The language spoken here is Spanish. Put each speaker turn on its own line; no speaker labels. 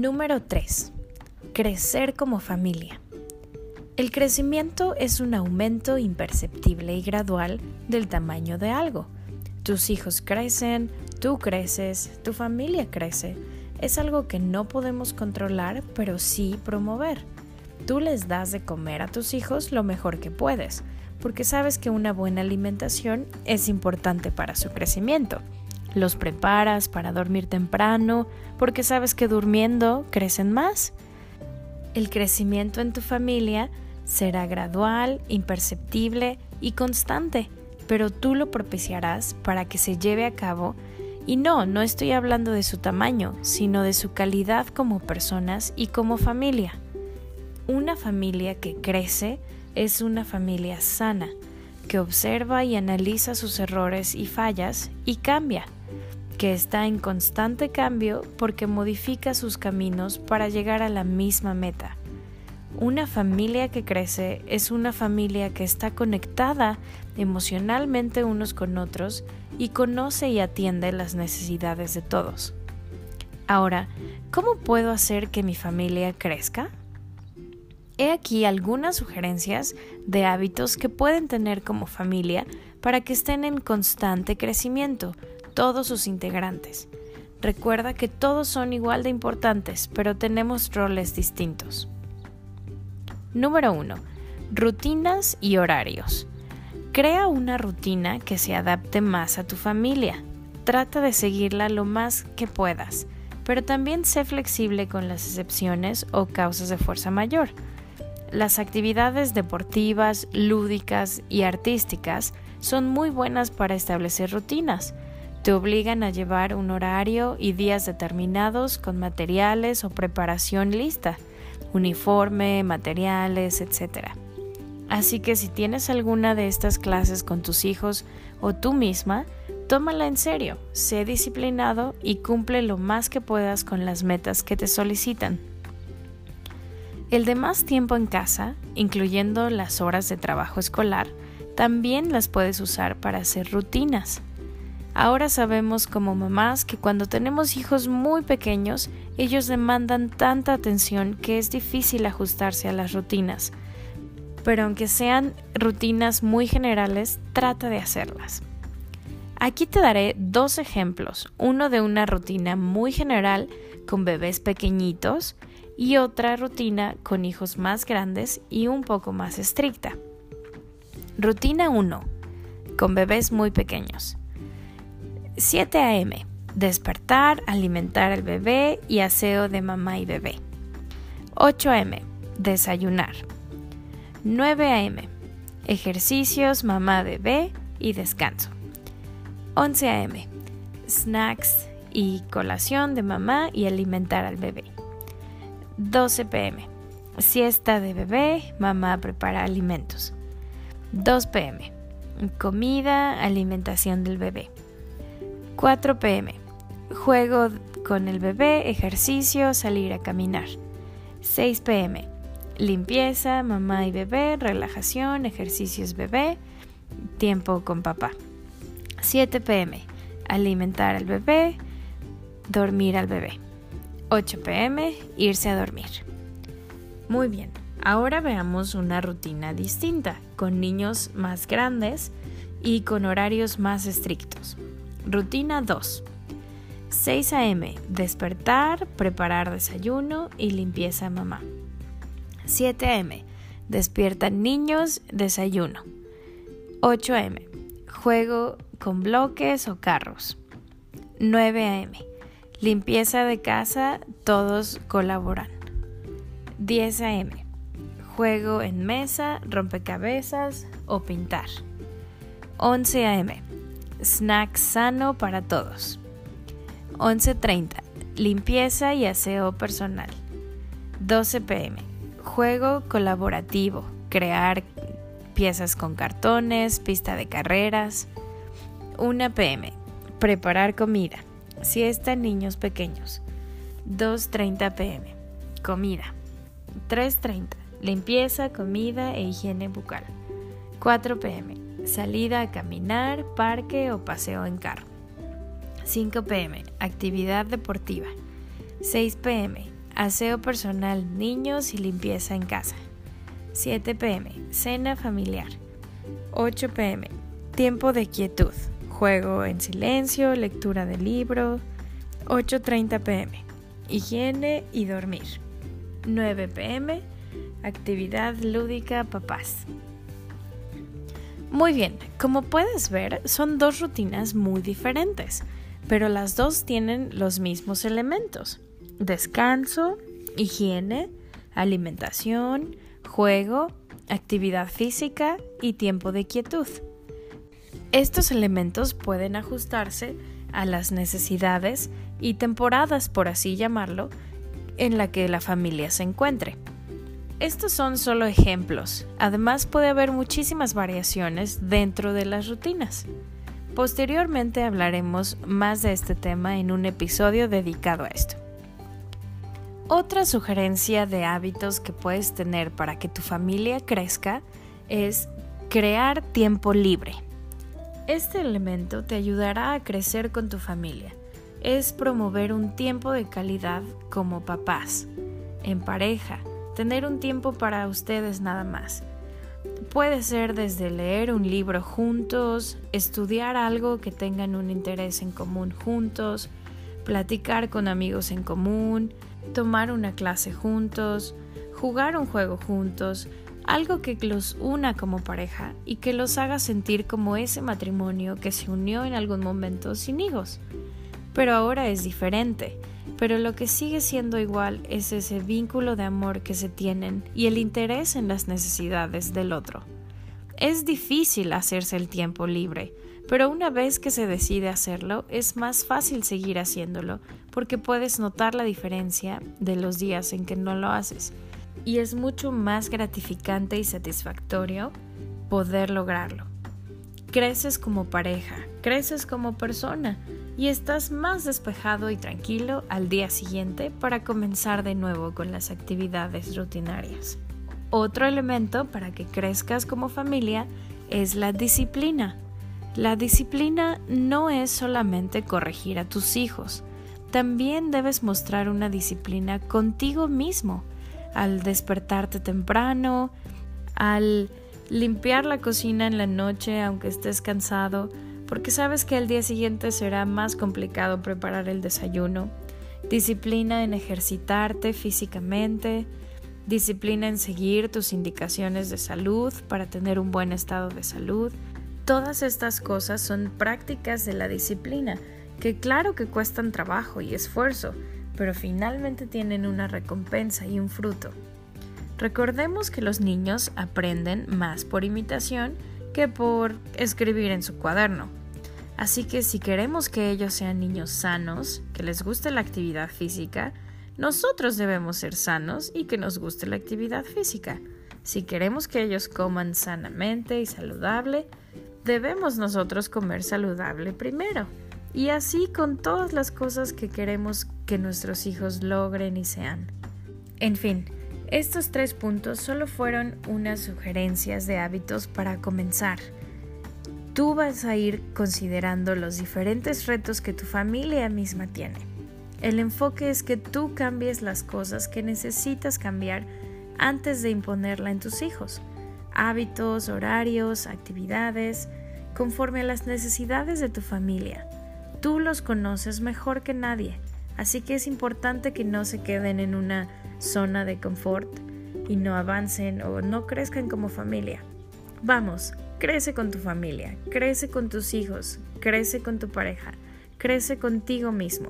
Número 3. Crecer como familia. El crecimiento es un aumento imperceptible y gradual del tamaño de algo. Tus hijos crecen, tú creces, tu familia crece. Es algo que no podemos controlar, pero sí promover. Tú les das de comer a tus hijos lo mejor que puedes, porque sabes que una buena alimentación es importante para su crecimiento. Los preparas para dormir temprano, porque sabes que durmiendo crecen más. El crecimiento en tu familia Será gradual, imperceptible y constante, pero tú lo propiciarás para que se lleve a cabo y no, no estoy hablando de su tamaño, sino de su calidad como personas y como familia. Una familia que crece es una familia sana, que observa y analiza sus errores y fallas y cambia, que está en constante cambio porque modifica sus caminos para llegar a la misma meta. Una familia que crece es una familia que está conectada emocionalmente unos con otros y conoce y atiende las necesidades de todos. Ahora, ¿cómo puedo hacer que mi familia crezca? He aquí algunas sugerencias de hábitos que pueden tener como familia para que estén en constante crecimiento, todos sus integrantes. Recuerda que todos son igual de importantes, pero tenemos roles distintos. Número 1. Rutinas y horarios. Crea una rutina que se adapte más a tu familia. Trata de seguirla lo más que puedas, pero también sé flexible con las excepciones o causas de fuerza mayor. Las actividades deportivas, lúdicas y artísticas son muy buenas para establecer rutinas. Te obligan a llevar un horario y días determinados con materiales o preparación lista uniforme, materiales, etc. Así que si tienes alguna de estas clases con tus hijos o tú misma, tómala en serio, sé disciplinado y cumple lo más que puedas con las metas que te solicitan. El de más tiempo en casa, incluyendo las horas de trabajo escolar, también las puedes usar para hacer rutinas. Ahora sabemos como mamás que cuando tenemos hijos muy pequeños, ellos demandan tanta atención que es difícil ajustarse a las rutinas. Pero aunque sean rutinas muy generales, trata de hacerlas. Aquí te daré dos ejemplos, uno de una rutina muy general con bebés pequeñitos y otra rutina con hijos más grandes y un poco más estricta. Rutina 1. Con bebés muy pequeños. 7 a.m. Despertar, alimentar al bebé y aseo de mamá y bebé. 8 a.m. Desayunar. 9 a.m. Ejercicios, mamá, bebé y descanso. 11 a.m. Snacks y colación de mamá y alimentar al bebé. 12 pm. Siesta de bebé, mamá prepara alimentos. 2 pm. Comida, alimentación del bebé. 4 pm. Juego con el bebé, ejercicio, salir a caminar. 6 pm. Limpieza, mamá y bebé, relajación, ejercicios bebé, tiempo con papá. 7 pm. Alimentar al bebé, dormir al bebé. 8 pm. Irse a dormir. Muy bien, ahora veamos una rutina distinta, con niños más grandes y con horarios más estrictos. Rutina 2. 6 a.m. Despertar, preparar desayuno y limpieza mamá. 7 a.m. Despiertan niños, desayuno. 8 a.m. Juego con bloques o carros. 9 a.m. Limpieza de casa, todos colaboran. 10 a.m. Juego en mesa, rompecabezas o pintar. 11 a.m snack sano para todos. 11.30. Limpieza y aseo personal. 12 pm. Juego colaborativo. Crear piezas con cartones, pista de carreras. 1 pm. Preparar comida. Siesta niños pequeños. 2.30 pm. Comida. 3.30. Limpieza, comida e higiene bucal. 4 pm salida a caminar, parque o paseo en carro. 5 pm, actividad deportiva. 6 pm, aseo personal, niños y limpieza en casa. 7 pm, cena familiar. 8 pm, tiempo de quietud, juego en silencio, lectura de libro. 8.30 pm, higiene y dormir. 9 pm, actividad lúdica papás. Muy bien, como puedes ver, son dos rutinas muy diferentes, pero las dos tienen los mismos elementos. Descanso, higiene, alimentación, juego, actividad física y tiempo de quietud. Estos elementos pueden ajustarse a las necesidades y temporadas, por así llamarlo, en la que la familia se encuentre. Estos son solo ejemplos, además puede haber muchísimas variaciones dentro de las rutinas. Posteriormente hablaremos más de este tema en un episodio dedicado a esto. Otra sugerencia de hábitos que puedes tener para que tu familia crezca es crear tiempo libre. Este elemento te ayudará a crecer con tu familia. Es promover un tiempo de calidad como papás, en pareja, tener un tiempo para ustedes nada más. Puede ser desde leer un libro juntos, estudiar algo que tengan un interés en común juntos, platicar con amigos en común, tomar una clase juntos, jugar un juego juntos, algo que los una como pareja y que los haga sentir como ese matrimonio que se unió en algún momento sin hijos. Pero ahora es diferente, pero lo que sigue siendo igual es ese vínculo de amor que se tienen y el interés en las necesidades del otro. Es difícil hacerse el tiempo libre, pero una vez que se decide hacerlo es más fácil seguir haciéndolo porque puedes notar la diferencia de los días en que no lo haces y es mucho más gratificante y satisfactorio poder lograrlo. Creces como pareja, creces como persona y estás más despejado y tranquilo al día siguiente para comenzar de nuevo con las actividades rutinarias. Otro elemento para que crezcas como familia es la disciplina. La disciplina no es solamente corregir a tus hijos, también debes mostrar una disciplina contigo mismo, al despertarte temprano, al limpiar la cocina en la noche aunque estés cansado, porque sabes que al día siguiente será más complicado preparar el desayuno, disciplina en ejercitarte físicamente, disciplina en seguir tus indicaciones de salud para tener un buen estado de salud, Todas estas cosas son prácticas de la disciplina, que claro que cuestan trabajo y esfuerzo, pero finalmente tienen una recompensa y un fruto. Recordemos que los niños aprenden más por imitación que por escribir en su cuaderno. Así que si queremos que ellos sean niños sanos, que les guste la actividad física, nosotros debemos ser sanos y que nos guste la actividad física. Si queremos que ellos coman sanamente y saludable, debemos nosotros comer saludable primero. Y así con todas las cosas que queremos que nuestros hijos logren y sean. En fin, estos tres puntos solo fueron unas sugerencias de hábitos para comenzar. Tú vas a ir considerando los diferentes retos que tu familia misma tiene. El enfoque es que tú cambies las cosas que necesitas cambiar antes de imponerla en tus hijos. Hábitos, horarios, actividades, conforme a las necesidades de tu familia. Tú los conoces mejor que nadie, así que es importante que no se queden en una zona de confort y no avancen o no crezcan como familia. Vamos, crece con tu familia, crece con tus hijos, crece con tu pareja, crece contigo mismo.